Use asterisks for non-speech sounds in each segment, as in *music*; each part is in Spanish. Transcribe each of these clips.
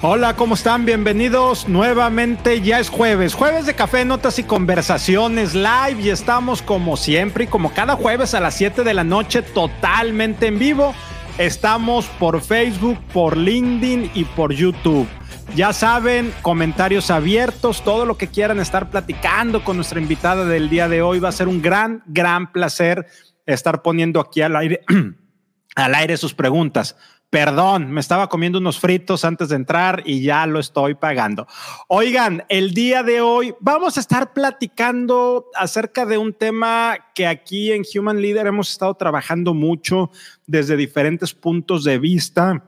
Hola, ¿cómo están? Bienvenidos nuevamente. Ya es jueves, jueves de café, notas y conversaciones live y estamos como siempre y como cada jueves a las 7 de la noche totalmente en vivo. Estamos por Facebook, por LinkedIn y por YouTube. Ya saben, comentarios abiertos, todo lo que quieran estar platicando con nuestra invitada del día de hoy va a ser un gran, gran placer estar poniendo aquí al aire, *clears throat* al aire sus preguntas. Perdón, me estaba comiendo unos fritos antes de entrar y ya lo estoy pagando. Oigan, el día de hoy vamos a estar platicando acerca de un tema que aquí en Human Leader hemos estado trabajando mucho desde diferentes puntos de vista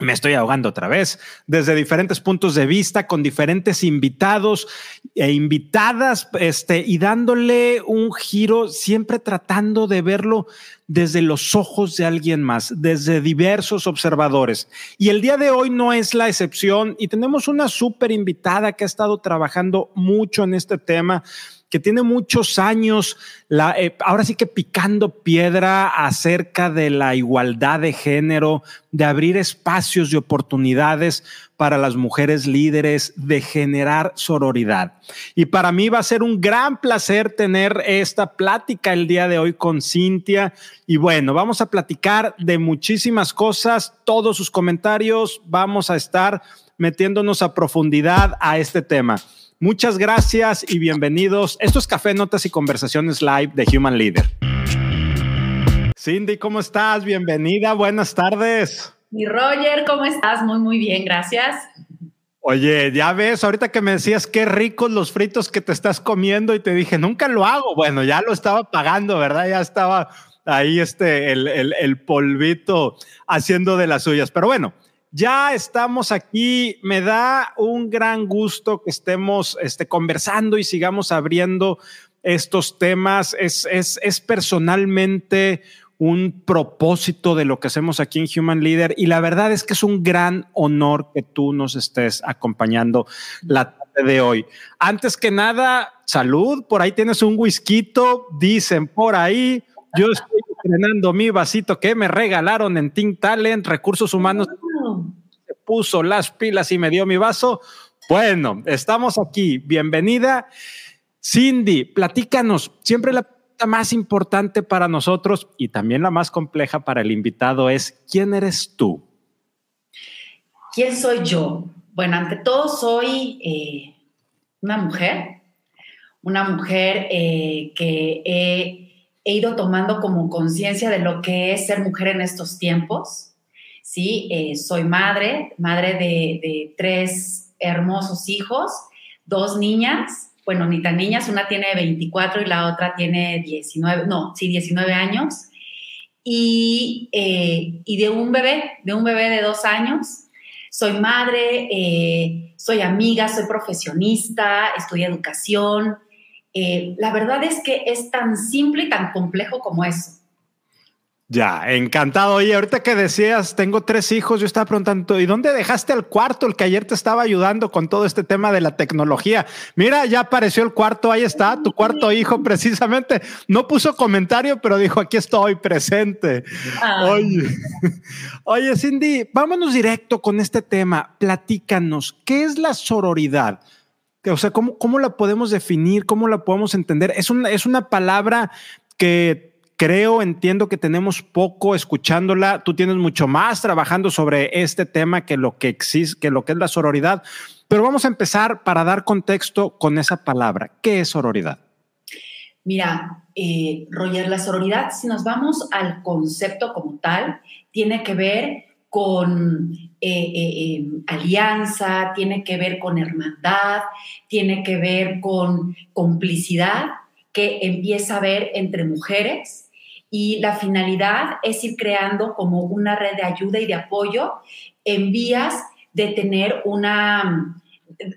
me estoy ahogando otra vez, desde diferentes puntos de vista, con diferentes invitados e invitadas, este, y dándole un giro, siempre tratando de verlo desde los ojos de alguien más, desde diversos observadores. Y el día de hoy no es la excepción, y tenemos una súper invitada que ha estado trabajando mucho en este tema que tiene muchos años, eh, ahora sí que picando piedra acerca de la igualdad de género, de abrir espacios de oportunidades para las mujeres líderes, de generar sororidad. Y para mí va a ser un gran placer tener esta plática el día de hoy con Cintia. Y bueno, vamos a platicar de muchísimas cosas, todos sus comentarios, vamos a estar metiéndonos a profundidad a este tema. Muchas gracias y bienvenidos. Esto es Café, Notas y Conversaciones Live de Human Leader. Cindy, ¿cómo estás? Bienvenida, buenas tardes. Y Roger, ¿cómo estás? Muy, muy bien, gracias. Oye, ya ves, ahorita que me decías qué ricos los fritos que te estás comiendo y te dije, nunca lo hago. Bueno, ya lo estaba pagando, ¿verdad? Ya estaba ahí este, el, el polvito haciendo de las suyas. Pero bueno, ya estamos aquí. Me da un gran gusto que estemos este, conversando y sigamos abriendo estos temas. Es, es, es personalmente un propósito de lo que hacemos aquí en Human Leader y la verdad es que es un gran honor que tú nos estés acompañando la tarde de hoy. Antes que nada, salud, por ahí tienes un whisky, dicen por ahí, yo estoy estrenando mi vasito que me regalaron en Think Talent, Recursos Humanos puso las pilas y me dio mi vaso. Bueno, estamos aquí. Bienvenida. Cindy, platícanos. Siempre la más importante para nosotros y también la más compleja para el invitado es, ¿quién eres tú? ¿Quién soy yo? Bueno, ante todo soy eh, una mujer, una mujer eh, que he, he ido tomando como conciencia de lo que es ser mujer en estos tiempos ¿sí? Eh, soy madre, madre de, tres hermosos hijos, dos niñas, bueno, ni tan niñas, una tiene 24 y la otra tiene 19, no, sí, 19 años, y, eh, y de un bebé, de un bebé de dos años. Soy madre, eh, soy amiga, soy profesionista, estudio educación. la verdad es que es tan simple y tan complejo como eso. Ya, encantado. Oye, ahorita que decías, tengo tres hijos, yo estaba preguntando, ¿y dónde dejaste el cuarto, el que ayer te estaba ayudando con todo este tema de la tecnología? Mira, ya apareció el cuarto, ahí está, tu cuarto hijo *laughs* precisamente. No puso comentario, pero dijo, aquí estoy presente. Oye, *laughs* oye, Cindy, vámonos directo con este tema. Platícanos, ¿qué es la sororidad? O sea, ¿cómo, cómo la podemos definir? ¿Cómo la podemos entender? Es una, es una palabra que creo, entiendo que tenemos poco escuchándola. Tú tienes mucho más trabajando sobre este tema que lo que existe, que lo que es la sororidad. Pero vamos a empezar para dar contexto con esa palabra. ¿Qué es sororidad? Mira, eh, Roger, la sororidad, si nos vamos al concepto como tal, tiene que ver con eh, eh, alianza, tiene que ver con hermandad, tiene que ver con complicidad que empieza a haber entre mujeres y la finalidad es ir creando como una red de ayuda y de apoyo en vías de tener una,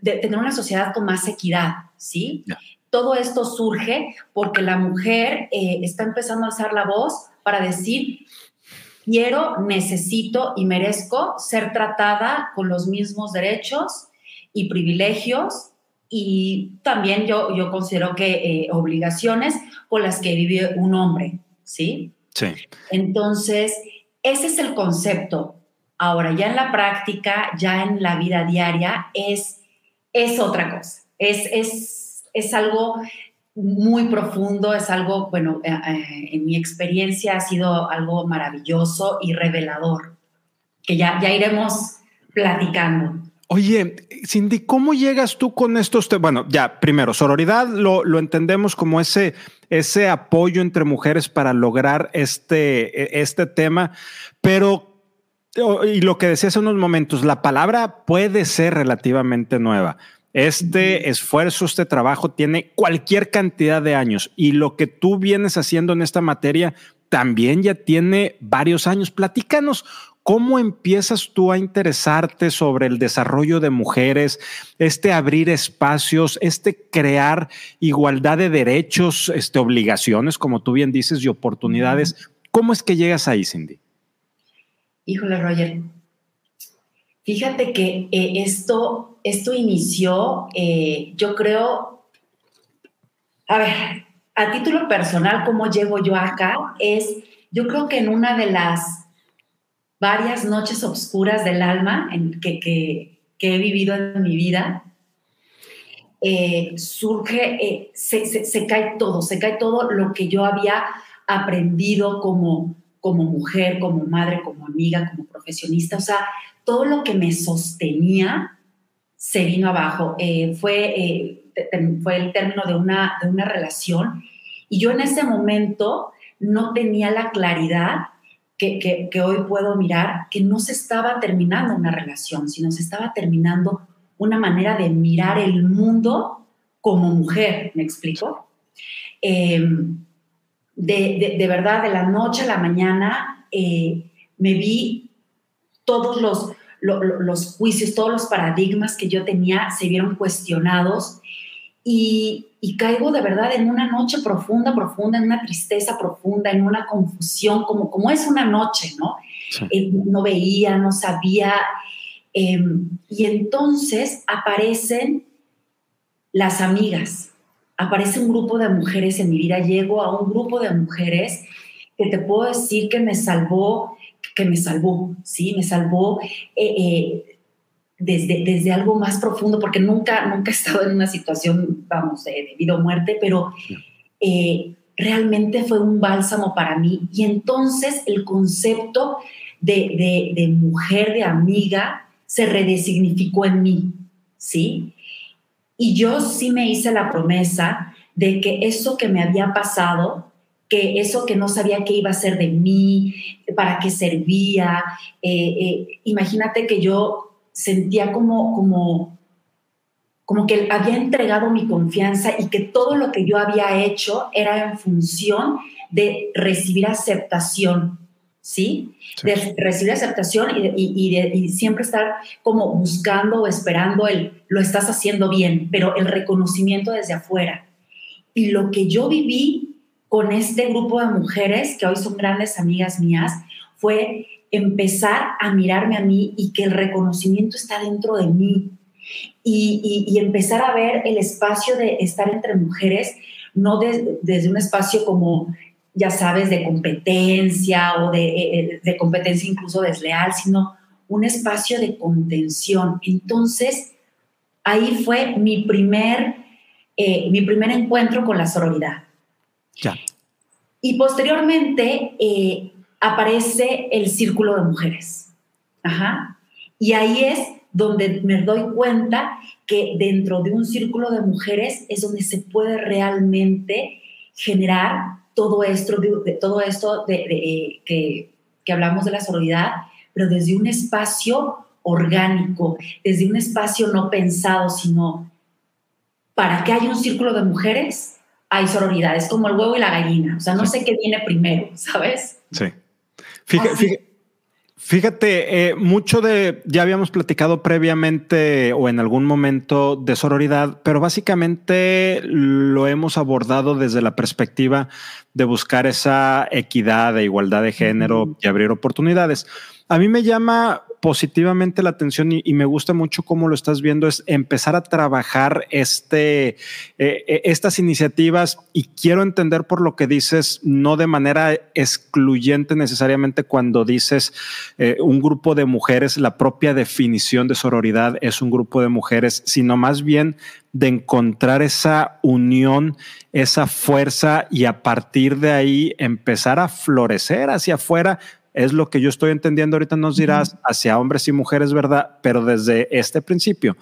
de tener una sociedad con más equidad, ¿sí? Todo esto surge porque la mujer eh, está empezando a alzar la voz para decir, quiero, necesito y merezco ser tratada con los mismos derechos y privilegios y también yo, yo considero que eh, obligaciones con las que vive un hombre. ¿Sí? Sí. Entonces, ese es el concepto. Ahora, ya en la práctica, ya en la vida diaria, es, es otra cosa. Es, es, es algo muy profundo, es algo, bueno, eh, eh, en mi experiencia ha sido algo maravilloso y revelador, que ya, ya iremos platicando. Oye, Cindy, ¿cómo llegas tú con estos? Bueno, ya, primero, sororidad lo, lo, entendemos como ese, ese apoyo entre mujeres para lograr este, e, este tema, pero, y lo que decía hace unos momentos, la palabra puede ser relativamente nueva. Este esfuerzo, este trabajo tiene cualquier cantidad de años y lo que tú vienes haciendo en esta materia también ya tiene varios años. Platícanos ¿Cómo empiezas tú a interesarte sobre el desarrollo de mujeres, este abrir espacios, este crear igualdad de derechos, este, obligaciones, como tú bien dices, y oportunidades? ¿Cómo es que llegas ahí, Cindy? Híjole, Roger. Fíjate que eh, esto, esto inició, eh, yo creo, a ver, a título personal, cómo llego yo acá, es, yo creo que en una de las varias noches oscuras del alma en que, que, he vivido en mi vida, eh, surge, eh, se, se, cae todo, se cae todo lo que yo había aprendido como, como mujer, como madre, como amiga, como profesionista, o sea, todo lo que me sostenía se vino abajo. Eh, fue, fue el término de una, de una relación y yo en ese momento no tenía la claridad que, hoy puedo mirar que no se estaba terminando una relación, sino se estaba terminando una manera de mirar el mundo como mujer, ¿me explico? Em, de, verdad, de la noche a la mañana, eh, me vi todos los, los juicios, todos los paradigmas que yo tenía se vieron cuestionados y, caigo de verdad en una noche profunda, profunda, en una tristeza profunda, en una confusión, como, como es una noche, ¿no? Eh, no veía, no sabía. Em, y entonces aparecen las amigas, aparece un grupo de mujeres en mi vida, llego a un grupo de mujeres que te puedo decir que me salvó, que me salvó, ¿sí? Me salvó. Eh, eh, desde, desde algo más profundo, porque nunca, nunca he estado en una situación, vamos, de, vida o muerte, pero eh, realmente fue un bálsamo para mí. Y entonces el concepto de, de, mujer, de amiga, se redesignificó en mí, ¿sí? Y yo sí me hice la promesa de que eso que me había pasado, que eso que no sabía qué iba a ser de mí, para qué servía, eh, eh, imagínate que yo sentía como, como, como que había entregado mi confianza y que todo lo que yo había hecho era en función de recibir aceptación, ¿sí? De recibir aceptación y, y, siempre estar como buscando o esperando el, lo estás haciendo bien, pero el reconocimiento desde afuera. Y lo que yo viví con este grupo de mujeres, que hoy son grandes amigas mías, fue empezar a mirarme a mí y que el reconocimiento está dentro de mí y, empezar a ver el espacio de estar entre mujeres, no desde un espacio como, ya sabes, de competencia o de, eh, eh, competencia incluso desleal, sino un espacio de contención. Entonces, ahí fue mi primer, eh, mi primer encuentro con la sororidad. Ya. Y posteriormente, aparece el círculo de mujeres. Ajá. Y ahí es donde me doy cuenta que dentro de un círculo de mujeres es donde se puede realmente generar todo esto, de, todo esto de, que, que hablamos de la sororidad, pero desde un espacio orgánico, desde un espacio no pensado, sino para que haya un círculo de mujeres, hay sororidad, es como el huevo y la gallina, o sea, no sé qué viene primero, ¿sabes? Sí. Fíjate, eh, mucho de, ya habíamos platicado previamente o en algún momento de sororidad, pero básicamente lo hemos abordado desde la perspectiva de buscar esa equidad e igualdad de género y abrir oportunidades. A mí me llama positivamente la atención y, me gusta mucho cómo lo estás viendo, es empezar a trabajar este, eh, eh, estas iniciativas y quiero entender por lo que dices, no de manera excluyente necesariamente cuando dices eh, un grupo de mujeres, la propia definición de sororidad es un grupo de mujeres, sino más bien de encontrar esa unión, esa fuerza y a partir de ahí empezar a florecer hacia afuera es lo que yo estoy entendiendo. Ahorita nos dirás hacia hombres y mujeres, ¿verdad? Pero desde este principio.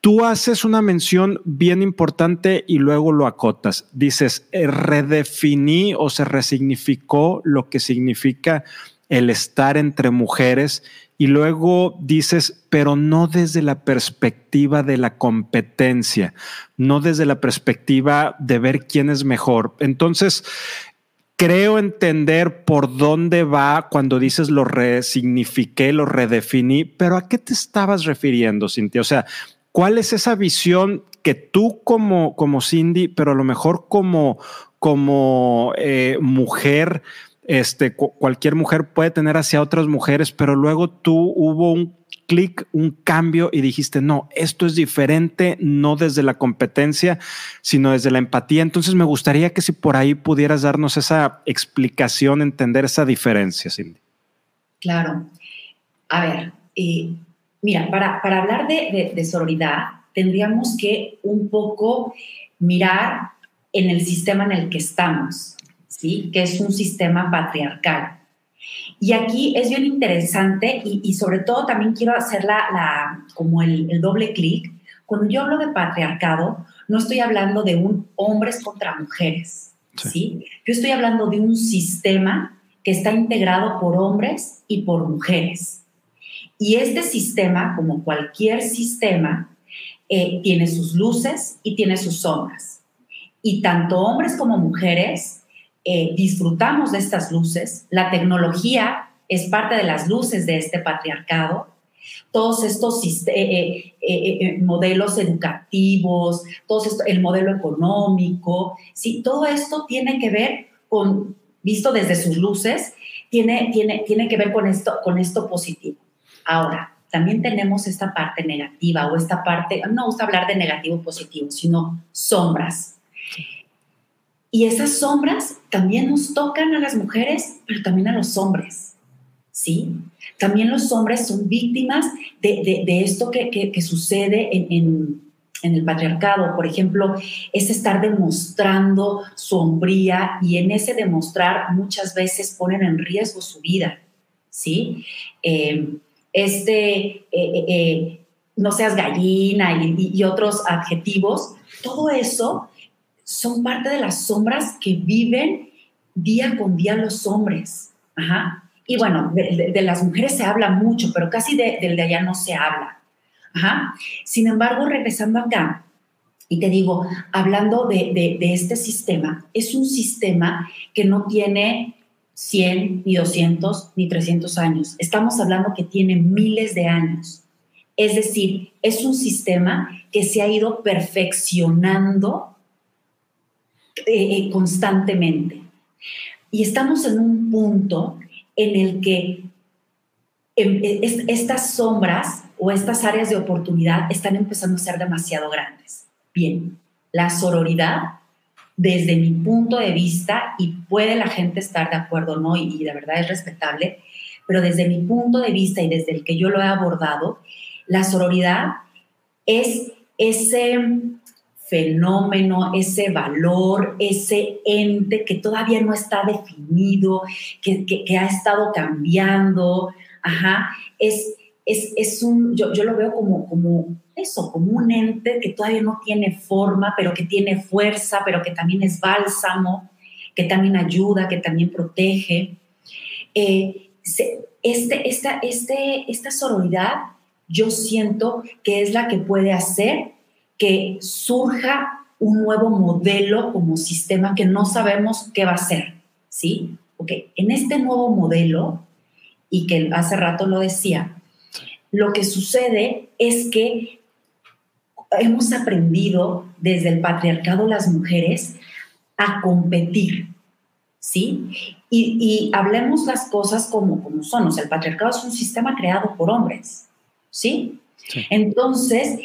Tú haces una mención bien importante y luego lo acotas. Dices, eh, redefiní o se resignificó lo que significa el estar entre mujeres y luego dices, pero no desde la perspectiva de la competencia, no desde la perspectiva de ver quién es mejor. Entonces, creo entender por dónde va cuando dices lo resignifiqué, lo redefiní, pero ¿a qué te estabas refiriendo, Cintia? O sea, ¿cuál es esa visión que tú como, como Cindy, pero a lo mejor como, como eh, mujer, este, cualquier mujer puede tener hacia otras mujeres, pero luego tú hubo un clic, un cambio y dijiste, no, esto es diferente, no desde la competencia, sino desde la empatía. Entonces me gustaría que si por ahí pudieras darnos esa explicación, entender esa diferencia, Cindy. Claro. A ver, eh, mira, para, para hablar de, de sororidad, tendríamos que un poco mirar en el sistema en el que estamos, ¿sí? Que es un sistema patriarcal. Y aquí es bien interesante y, sobre todo también quiero hacer la, como el, doble clic. Cuando yo hablo de patriarcado, no estoy hablando de un hombres contra mujeres, sí. Yo estoy hablando de un sistema que está integrado por hombres y por mujeres. Y este sistema, como cualquier sistema, eh, tiene sus luces y tiene sus sombras. Y tanto hombres como mujeres eh, disfrutamos de estas luces, la tecnología es parte de las luces de este patriarcado, todos estos eh, eh, modelos educativos, todo el modelo económico, ¿sí? todo esto tiene que ver con, visto desde sus luces, tiene, tiene, tiene que ver con esto, con esto positivo. Ahora, también tenemos esta parte negativa o esta parte, no gusta hablar de negativo positivo, sino sombras. Y esas sombras también nos tocan a las mujeres, pero también a los hombres, ¿sí? También los hombres son víctimas de, esto que, sucede en, el patriarcado. Por ejemplo, es estar demostrando sombría y en ese demostrar muchas veces ponen en riesgo su vida, ¿sí? Eh, este, eh, eh, no seas gallina y otros adjetivos, todo eso son parte de las sombras que viven día con día los hombres. Ajá. Y bueno, de, las mujeres se habla mucho, pero casi del de allá no se habla. Ajá. Sin embargo, regresando acá, y te digo, hablando de, de, este sistema, es un sistema que no tiene 100, ni 200, ni 300 años. Estamos hablando que tiene miles de años. Es decir, es un sistema que se ha ido perfeccionando eh, eh, constantemente. Y estamos en un punto en el que em, e, estas sombras o estas áreas de oportunidad están empezando a ser demasiado grandes. Bien, la sororidad, desde mi punto de vista, y puede la gente estar de acuerdo o no, y, y de verdad es respetable, pero desde mi punto de vista y desde el que yo lo he abordado, la sororidad es ese fenómeno, ese valor, ese ente que todavía no está definido, que, ha estado cambiando. Ajá, es, es, un, yo, lo veo como, como eso, como un ente que todavía no tiene forma, pero que tiene fuerza, pero que también es bálsamo, que también ayuda, que también protege. Eh, este, esta, este, esta sororidad yo siento que es la que puede hacer que surja un nuevo modelo como sistema que no sabemos qué va a ser, ¿sí? Porque en este nuevo modelo, y que hace rato lo decía, lo que sucede es que hemos aprendido desde el patriarcado las mujeres a competir, ¿sí? Y, hablemos las cosas como, como son. O sea, el patriarcado es un sistema creado por hombres, ¿sí? Entonces,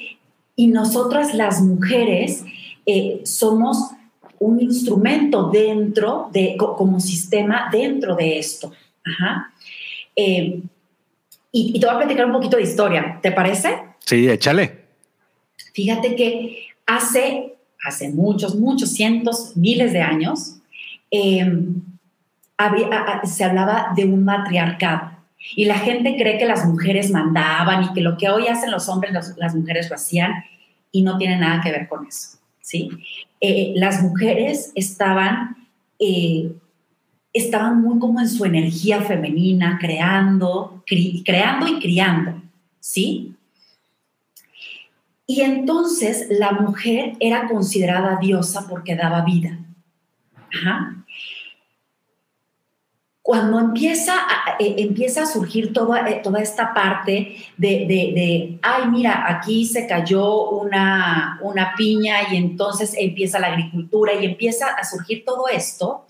y nosotras las mujeres eh, somos un instrumento dentro de, como sistema dentro de esto. Ajá. Eh, y, te voy a platicar un poquito de historia, ¿te parece? Sí, échale. Fíjate que hace, hace muchos, muchos cientos, miles de años, em, se hablaba de un matriarcado. Y la gente cree que las mujeres mandaban y que lo que hoy hacen los hombres, las mujeres lo hacían y no tiene nada que ver con eso. ¿sí? Eh, las mujeres estaban, eh, estaban muy como en su energía femenina, creando, creando y criando, ¿sí? Y entonces la mujer era considerada diosa porque daba vida. Ajá cuando empieza a, eh, empieza a surgir toda, eh, toda esta parte de, ay, mira, aquí se cayó una, una piña y entonces empieza la agricultura y empieza a surgir todo esto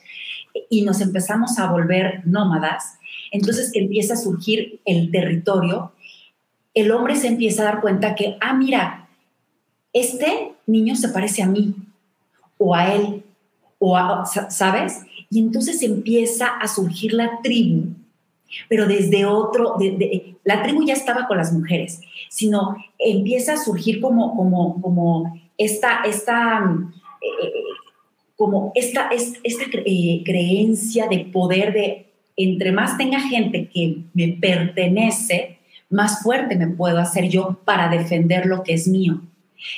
y nos empezamos a volver nómadas, entonces empieza a surgir el territorio, el hombre se empieza a dar cuenta que, ah, mira, este niño se parece a mí o a él, ¿sabes? Y entonces empieza a surgir la tribu, pero desde otro, la tribu ya estaba con las mujeres, sino empieza a surgir como, como, como esta, esta, eh, como esta, esta, eh, creencia de poder de entre más tenga gente que me pertenece, más fuerte me puedo hacer yo para defender lo que es mío.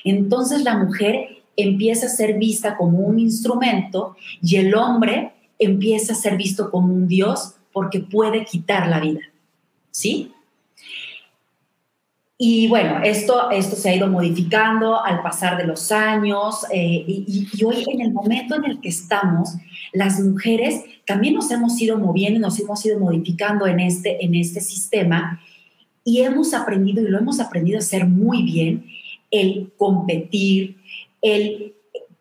Entonces la mujer empieza a ser vista como un instrumento y el hombre empieza a ser visto como un Dios porque puede quitar la vida. ¿Sí? Y bueno, esto, esto se ha ido modificando al pasar de los años eh, y, hoy en el momento en el que estamos, las mujeres también nos hemos ido moviendo, nos hemos ido modificando en este, en este sistema y hemos aprendido y lo hemos aprendido a hacer muy bien, el competir, el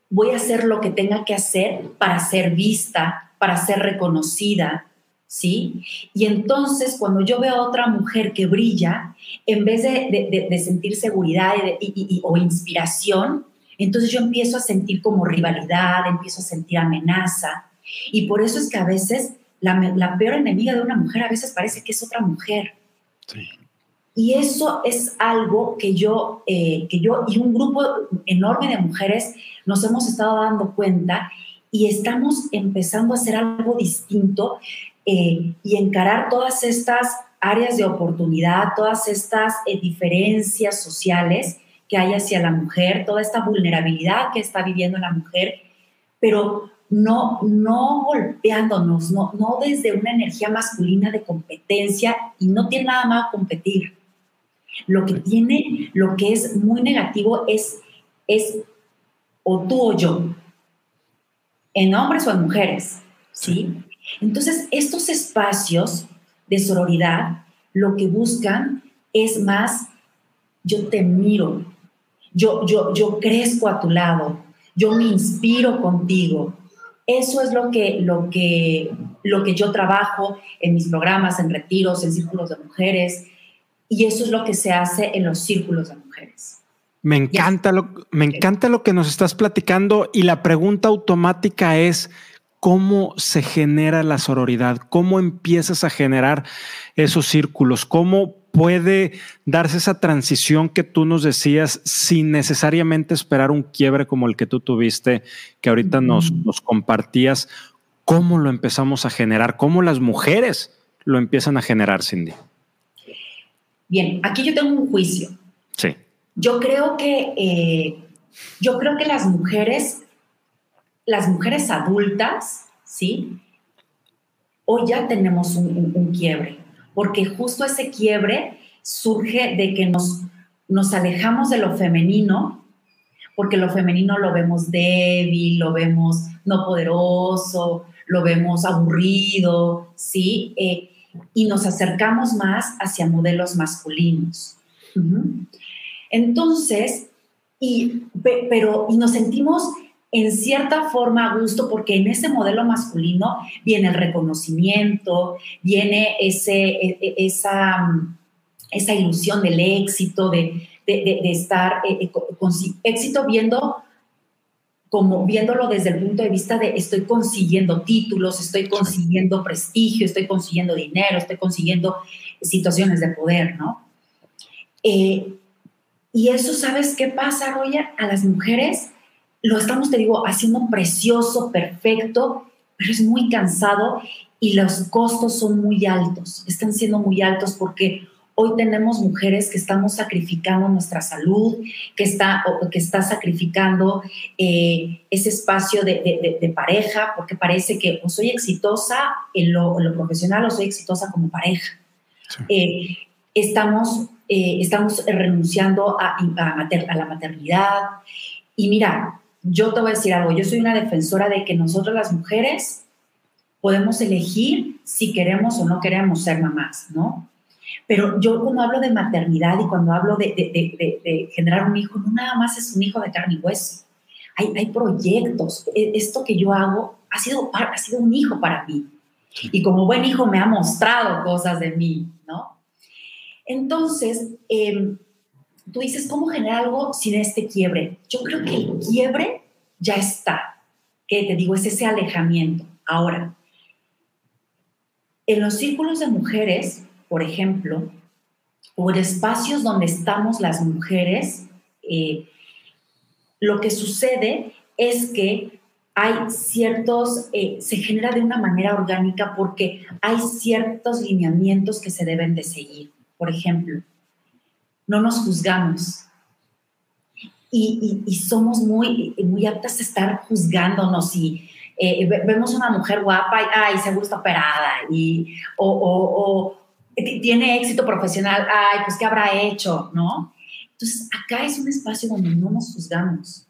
voy a hacer lo que tenga que hacer para ser vista, para ser reconocida, ¿sí? Y entonces cuando yo veo a otra mujer que brilla, en vez de, sentir seguridad o inspiración, entonces yo empiezo a sentir como rivalidad, empiezo a sentir amenaza. Y por eso es que a veces la, peor enemiga de una mujer a veces parece que es otra mujer. Y eso es algo que yo, eh, que yo y un grupo enorme de mujeres nos hemos estado dando cuenta y estamos empezando a hacer algo distinto eh, y encarar todas estas áreas de oportunidad, todas estas eh, diferencias sociales que hay hacia la mujer, toda esta vulnerabilidad que está viviendo la mujer, pero no, no golpeándonos, no, no desde una energía masculina de competencia y no tiene nada más competir. Lo que tiene, lo que es muy negativo es, es o tú o yo, en hombres o en mujeres, ¿sí? Entonces, estos espacios de sororidad lo que buscan es más, yo te miro, yo, yo, yo crezco a tu lado, yo me inspiro contigo. Eso es lo que, lo, que, lo que yo trabajo en mis programas, en retiros, en círculos de mujeres, y eso es lo que se hace en los círculos de mujeres. Me encanta, lo, me encanta lo que nos estás platicando y la pregunta automática es, ¿cómo se genera la sororidad? ¿Cómo empiezas a generar esos círculos? ¿Cómo puede darse esa transición que tú nos decías sin necesariamente esperar un quiebre como el que tú tuviste, que ahorita nos, nos compartías? ¿Cómo lo empezamos a generar? ¿Cómo las mujeres lo empiezan a generar, Cindy? Bien, aquí yo tengo un juicio. Sí. Yo creo que, eh, yo creo que las mujeres, las mujeres adultas, ¿sí? Hoy ya tenemos un, quiebre, porque justo ese quiebre surge de que nos, nos alejamos de lo femenino, porque lo femenino lo vemos débil, lo vemos no poderoso, lo vemos aburrido, ¿sí? Eh, y nos acercamos más hacia modelos masculinos. Entonces, y, pero, y nos sentimos en cierta forma a gusto porque en ese modelo masculino viene el reconocimiento, viene ese, e, e, esa, esa ilusión del éxito, de, estar eh, eh, con éxito viendo como viéndolo desde el punto de vista de estoy consiguiendo títulos, estoy consiguiendo prestigio, estoy consiguiendo dinero, estoy consiguiendo situaciones de poder, ¿no? Eh, y eso, ¿sabes qué pasa, Roya? A las mujeres lo estamos, te digo, haciendo precioso, perfecto, pero es muy cansado y los costos son muy altos, están siendo muy altos porque Hoy tenemos mujeres que estamos sacrificando nuestra salud, que está, que está sacrificando eh, ese espacio de, pareja, porque parece que o soy exitosa en lo, profesional o soy exitosa como pareja. Eh, estamos, eh, estamos renunciando a, a la maternidad. Y mira, yo te voy a decir algo, yo soy una defensora de que nosotros las mujeres podemos elegir si queremos o no queremos ser mamás, ¿no? Pero yo cuando hablo de maternidad y cuando hablo de, generar un hijo, no nada más es un hijo de carne y hueso. Hay, hay proyectos. E, esto que yo hago ha sido, ha sido un hijo para mí. Y como buen hijo me ha mostrado cosas de mí, ¿no? Entonces, em, tú dices, ¿cómo generar algo sin este quiebre? Yo creo que el quiebre ya está. Que te digo, es ese alejamiento. Ahora, en los círculos de mujeres, por ejemplo, por espacios donde estamos las mujeres, eh, lo que sucede es que hay ciertos, eh, se genera de una manera orgánica porque hay ciertos lineamientos que se deben de seguir. Por ejemplo, no nos juzgamos y, somos muy, muy aptas a estar juzgándonos y eh, vemos una mujer guapa y, ay, seguro está operada y, o tiene éxito profesional, ay, pues ¿qué habrá hecho? ¿No? Entonces, acá es un espacio donde no nos juzgamos.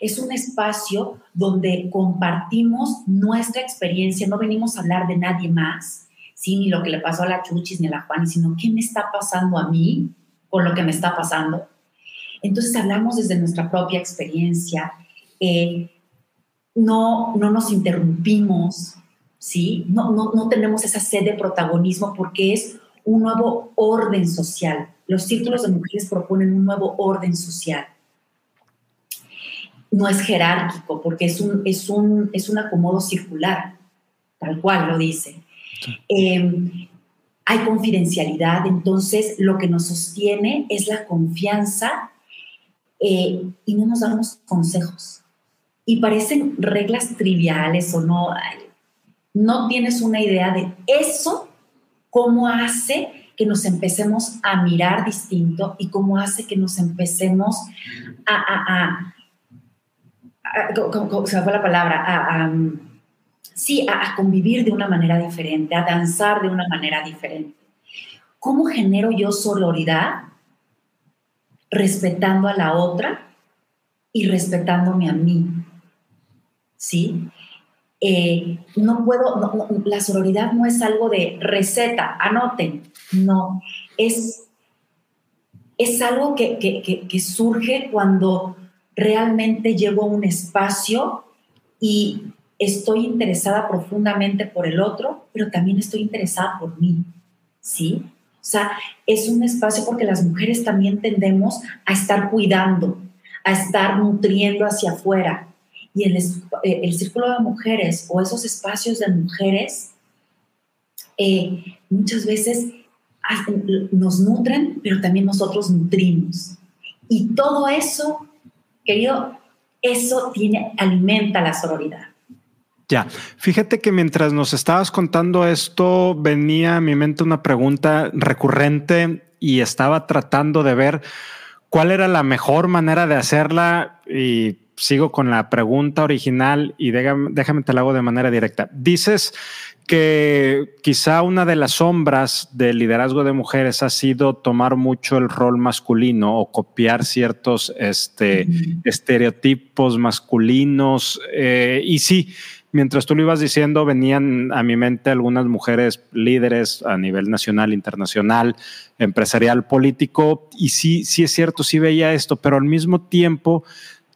Es un espacio donde compartimos nuestra experiencia, no venimos a hablar de nadie más, ¿sí? ni lo que le pasó a la Chuchis ni a la Juani, sino qué me está pasando a mí con lo que me está pasando. Entonces hablamos desde nuestra propia experiencia, eh, no, no nos interrumpimos, ¿sí? No, no, no tenemos esa sed de protagonismo porque es un nuevo orden social. Los círculos de mujeres proponen un nuevo orden social. No es jerárquico porque es un, es un, es un acomodo circular, tal cual lo dice. Em, hay confidencialidad, entonces lo que nos sostiene es la confianza eh, y no nos damos consejos. Y parecen reglas triviales o no, no tienes una idea de eso cómo hace que nos empecemos a mirar distinto y cómo hace que nos empecemos a, a, a, fue la palabra, sí, a, convivir de una manera diferente, a danzar de una manera diferente. ¿Cómo genero yo sororidad respetando a la otra y respetándome a mí? ¿Sí? Eh, no puedo, la sororidad no es algo de receta, anoten, no, es, es algo que, que, surge cuando realmente llego a un espacio y estoy interesada profundamente por el otro, pero también estoy interesada por mí, ¿sí? O sea, es un espacio porque las mujeres también tendemos a estar cuidando, a estar nutriendo hacia afuera, y el, eh, el círculo de mujeres o esos espacios de mujeres eh, muchas veces nos nutren, pero también nosotros nutrimos. Y todo eso, querido, eso tiene, alimenta la sororidad. Ya, fíjate que mientras nos estabas contando esto, venía a mi mente una pregunta recurrente y estaba tratando de ver cuál era la mejor manera de hacerla y sigo con la pregunta original y déjame, te la hago de manera directa. Dices que quizá una de las sombras del liderazgo de mujeres ha sido tomar mucho el rol masculino o copiar ciertos este, estereotipos masculinos. Eh, y sí, mientras tú lo ibas diciendo, venían a mi mente algunas mujeres líderes a nivel nacional, internacional, empresarial, político. Y sí, sí es cierto, sí veía esto, pero al mismo tiempo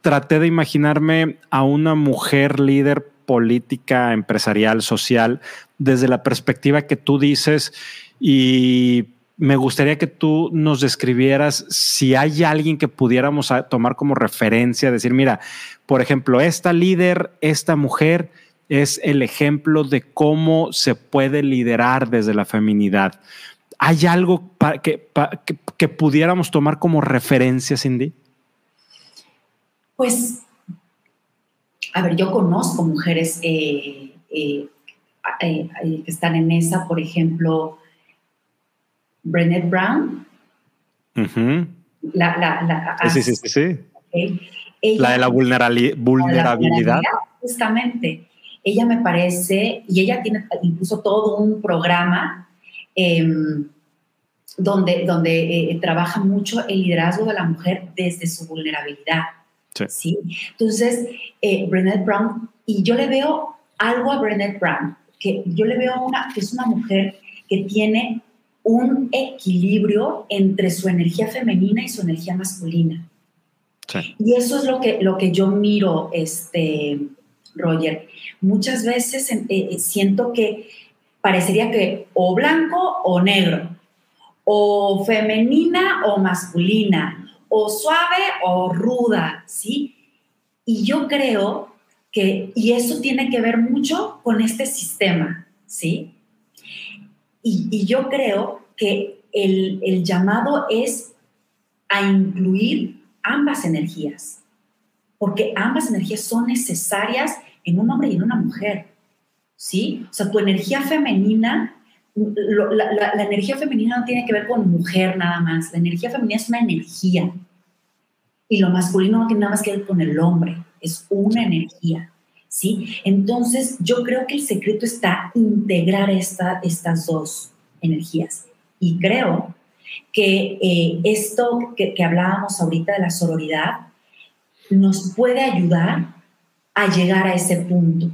traté de imaginarme a una mujer líder política, empresarial, social, desde la perspectiva que tú dices y me gustaría que tú nos describieras si hay alguien que pudiéramos tomar como referencia, decir, mira, por ejemplo, esta líder, esta mujer es el ejemplo de cómo se puede liderar desde la feminidad. ¿Hay algo que, que, pudiéramos tomar como referencia, Cindy? Pues, a ver, yo conozco mujeres eh, eh, eh, que están en esa, por ejemplo, Brené Brown. la, la, sí, sí, sí, sí. la de la vulnerabilidad. Justamente. Ella me parece, y ella tiene incluso todo un programa em, donde, donde eh, trabaja mucho el liderazgo de la mujer desde su vulnerabilidad. Sí. Entonces, eh, Brené Brown, y yo le veo algo a Brené Brown, que yo le veo una, que es una mujer que tiene un equilibrio entre su energía femenina y su energía masculina. Y eso es lo que, lo que yo miro, este, Roger. Muchas veces eh, eh, siento que parecería que o blanco o negro, o femenina o masculina, o suave o ruda, ¿sí? Y yo creo que, y eso tiene que ver mucho con este sistema, ¿sí? Y, yo creo que el, llamado es a incluir ambas energías, porque ambas energías son necesarias en un hombre y en una mujer, ¿sí? O sea, tu energía femenina, la, energía femenina no tiene que ver con mujer nada más, la energía femenina es una energía y lo masculino no tiene nada más que ver con el hombre, es una energía. ¿sí? Entonces, yo creo que el secreto está integrar esta, estas dos energías. Y creo que eh, esto que, hablábamos ahorita de la sororidad nos puede ayudar a llegar a ese punto.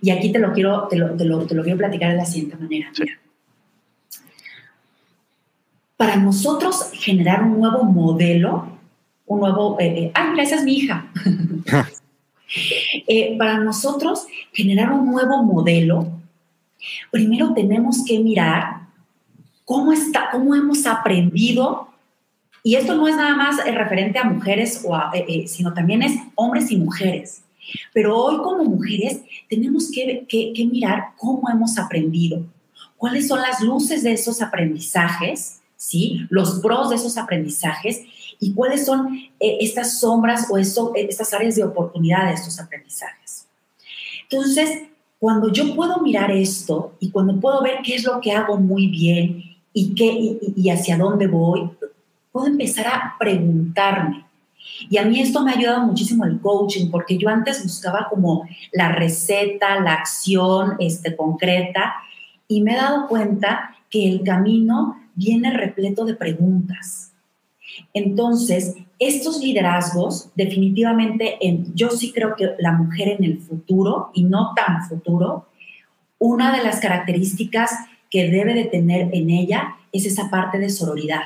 Y aquí te lo quiero, te lo, te lo, quiero platicar de la siguiente manera. Para nosotros generar un nuevo modelo, un nuevo... Eh, eh ¡Ay, esa es mi hija! *laughs* Eh, para nosotros generar un nuevo modelo, primero tenemos que mirar cómo, está, cómo hemos aprendido, y esto no es nada más eh, referente a mujeres, o eh, sino también es hombres y mujeres. Pero hoy como mujeres tenemos que, que mirar cómo hemos aprendido, cuáles son las luces de esos aprendizajes, ¿sí? los pros de esos aprendizajes y cuáles son eh, estas sombras o eso, eh, estas áreas de oportunidad de estos aprendizajes. Entonces, cuando yo puedo mirar esto y cuando puedo ver qué es lo que hago muy bien y, qué, y, hacia dónde voy, puedo empezar a preguntarme. Y a mí esto me ha ayudado muchísimo el coaching, porque yo antes buscaba como la receta, la acción este, concreta, y me he dado cuenta que el camino viene repleto de preguntas. Entonces, estos liderazgos, definitivamente, yo sí creo que la mujer en el futuro, y no tan futuro, una de las características que debe de tener en ella es esa parte de sororidad,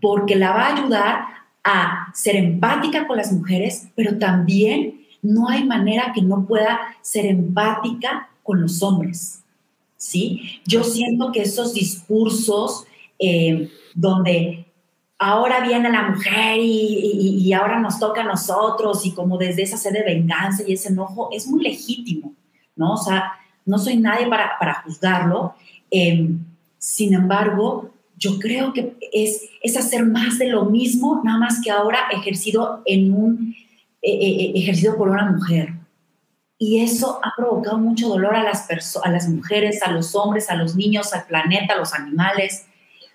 porque la va a ayudar a ser empática con las mujeres, pero también no hay manera que no pueda ser empática con los hombres. ¿sí? Yo siento que esos discursos eh, donde ahora viene la mujer y, ahora nos toca a nosotros y como desde esa sed de venganza y ese enojo es muy legítimo, ¿no? O sea, no soy nadie para, para juzgarlo. Em, sin embargo, yo creo que es, es hacer más de lo mismo, nada más que ahora ejercido en un eh, eh, eh, ejercido por una mujer. Y eso ha provocado mucho dolor a las, a las mujeres, a los hombres, a los niños, al planeta, a los animales.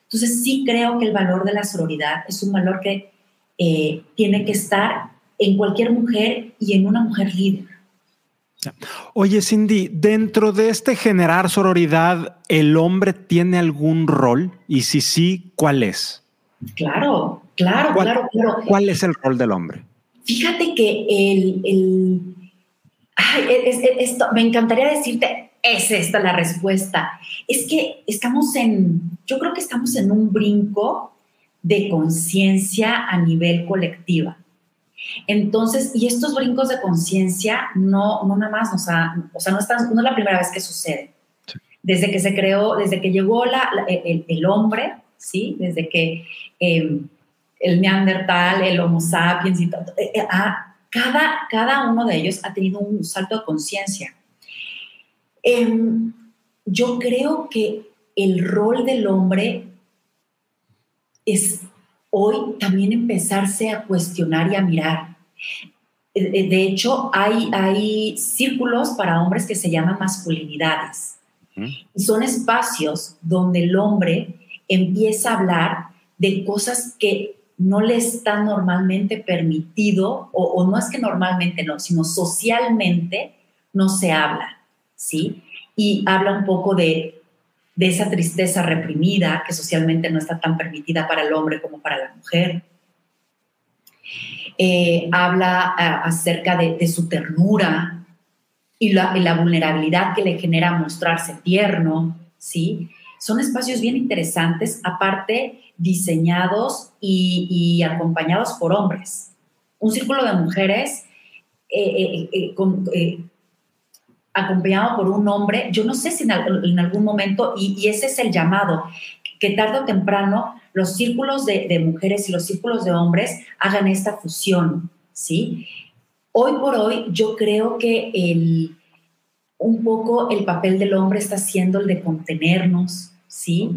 Entonces sí creo que el valor de la sororidad es un valor que eh, tiene que estar en cualquier mujer y en una mujer líder. Oye, Cindy, dentro de este generar sororidad, ¿el hombre tiene algún rol? Y si sí, ¿cuál es? Claro, claro, claro, claro. ¿Cuál es el rol del hombre? Fíjate que el, esto, me encantaría decirte, es esta la respuesta. Es que estamos en, yo creo que estamos en un brinco de conciencia a nivel colectiva. Entonces, y estos brincos de conciencia no, no nada más, o sea, o sea no, están, no es la primera vez que sucede. Desde que se creó, desde que llegó la, el, hombre, ¿sí? Desde que em, el neandertal, el homo sapiens y todo, eh, eh, cada, cada uno de ellos ha tenido un salto de conciencia. Em, yo creo que el rol del hombre es hoy también empezarse a cuestionar y a mirar. Eh, eh, de hecho, hay, hay círculos para hombres que se llaman masculinidades. Y son espacios donde el hombre empieza a hablar de cosas que no le están normalmente permitido, o, o, no es que normalmente no, sino socialmente no se habla, ¿sí? Y habla un poco de de esa tristeza reprimida que socialmente no está tan permitida para el hombre como para la mujer. Eh, habla eh, acerca de, su ternura y la, vulnerabilidad que le genera mostrarse tierno, ¿sí? Son espacios bien interesantes, aparte diseñados y, acompañados por hombres. Un círculo de mujeres eh, con, acompañado por un hombre, yo no sé si en, algún momento, y, ese es el llamado, que tarde o temprano los círculos de, mujeres y los círculos de hombres hagan esta fusión, ¿sí? Hoy por hoy yo creo que el, un poco el papel del hombre está siendo el de contenernos, ¿sí?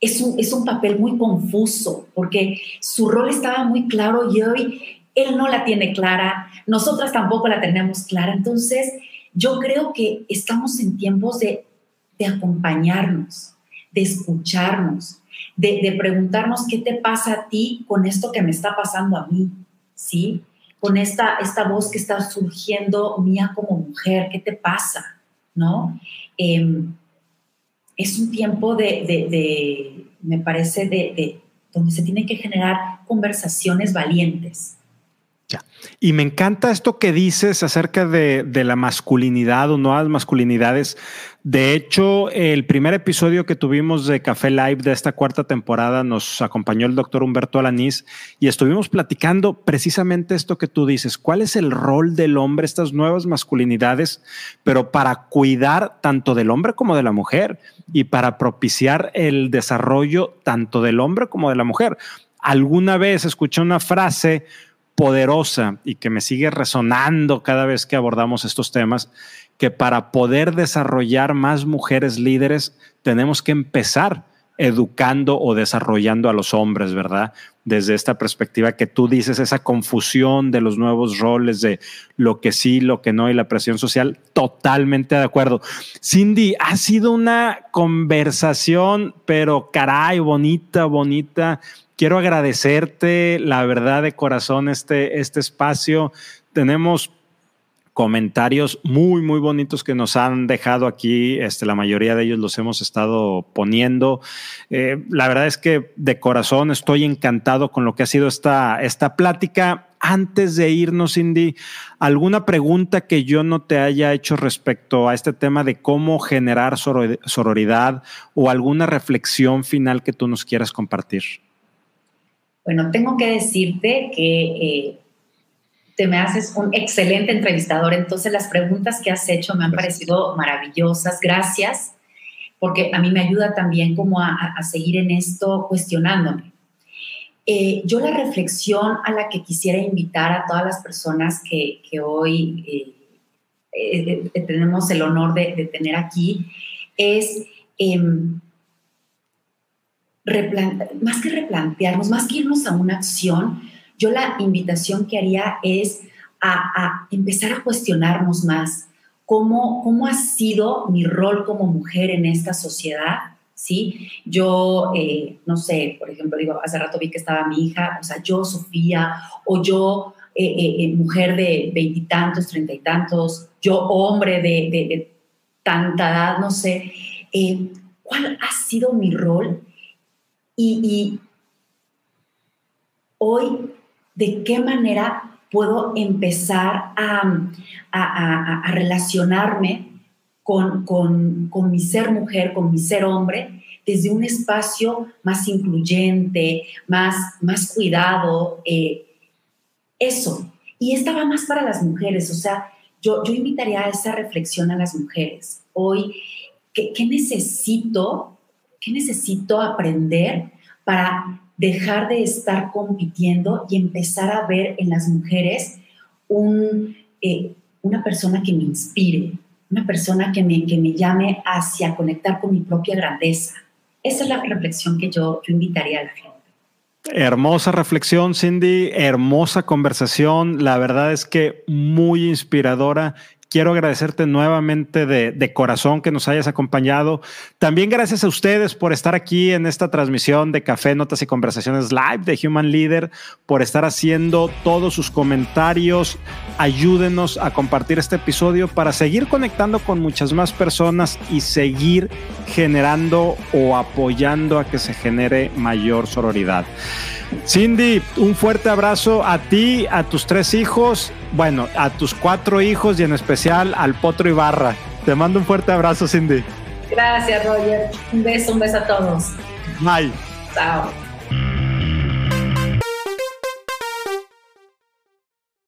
Es un, es un papel muy confuso porque su rol estaba muy claro y hoy él no la tiene clara, nosotras tampoco la tenemos clara, entonces yo creo que estamos en tiempos de, acompañarnos, de escucharnos, de, preguntarnos qué te pasa a ti con esto que me está pasando a mí, ¿sí? Con esta, esta voz que está surgiendo mía como mujer, ¿qué te pasa? ¿No? Em, es un tiempo de, me parece, de, donde se tienen que generar conversaciones valientes, y me encanta esto que dices acerca de, la masculinidad o nuevas masculinidades. De hecho, el primer episodio que tuvimos de Café Live de esta cuarta temporada nos acompañó el doctor Humberto Alanís y estuvimos platicando precisamente esto que tú dices. ¿Cuál es el rol del hombre, estas nuevas masculinidades, pero para cuidar tanto del hombre como de la mujer y para propiciar el desarrollo tanto del hombre como de la mujer? Alguna vez escuché una frase poderosa y que me sigue resonando cada vez que abordamos estos temas, que para poder desarrollar más mujeres líderes tenemos que empezar educando o desarrollando a los hombres, ¿verdad? Desde esta perspectiva que tú dices, esa confusión de los nuevos roles, de lo que sí, lo que no y la presión social, totalmente de acuerdo. Cindy, ha sido una conversación, pero caray, bonita, bonita quiero agradecerte, la verdad de corazón, este, este espacio. Tenemos comentarios muy, muy bonitos que nos han dejado aquí. Este, la mayoría de ellos los hemos estado poniendo. Eh, la verdad es que de corazón estoy encantado con lo que ha sido esta, esta plática. Antes de irnos, Cindy, ¿alguna pregunta que yo no te haya hecho respecto a este tema de cómo generar sororidad o alguna reflexión final que tú nos quieras compartir? Bueno, tengo que decirte que eh, te me haces un excelente entrevistador, entonces las preguntas que has hecho me han parecido maravillosas, gracias, porque a mí me ayuda también como a, seguir en esto cuestionándome. Eh, yo la reflexión a la que quisiera invitar a todas las personas que, hoy eh, tenemos el honor de, tener aquí es em, más que replantearnos, más que irnos a una acción, yo la invitación que haría es a, empezar a cuestionarnos más cómo, cómo ha sido mi rol como mujer en esta sociedad, ¿sí? Yo, eh, no sé, por ejemplo, digo, hace rato vi que estaba mi hija, o sea, yo, Sofía, o yo, eh, eh, mujer de veintitantos, treinta y tantos, yo, hombre de, de, tanta edad, no sé, ¿cuál ha sido mi rol? Y, hoy, ¿de qué manera puedo empezar a, relacionarme con, mi ser mujer, con mi ser hombre, desde un espacio más incluyente, más, más cuidado, eh, eso. Y esta va más para las mujeres, o sea, yo, yo invitaría a esa reflexión a las mujeres. Hoy, ¿qué, qué necesito? ¿Qué necesito aprender para dejar de estar compitiendo y empezar a ver en las mujeres eh, una persona que me inspire, una persona que me, que me llame hacia conectar con mi propia grandeza. Esa es la reflexión que yo invitaría a la gente. Hermosa reflexión, Cindy, hermosa conversación. La verdad es que muy inspiradora quiero agradecerte nuevamente de, corazón que nos hayas acompañado. También gracias a ustedes por estar aquí en esta transmisión de Café, Notas y Conversaciones Live de Human Leader, por estar haciendo todos sus comentarios. Ayúdenos a compartir este episodio para seguir conectando con muchas más personas y seguir generando o apoyando a que se genere mayor sororidad. Cindy, un fuerte abrazo a ti, a tus tres hijos, bueno, a tus cuatro hijos y en especial al Potro Ibarra. Te mando un fuerte abrazo, Cindy. Gracias, Roger. Un beso, un beso a todos. Bye. Chao.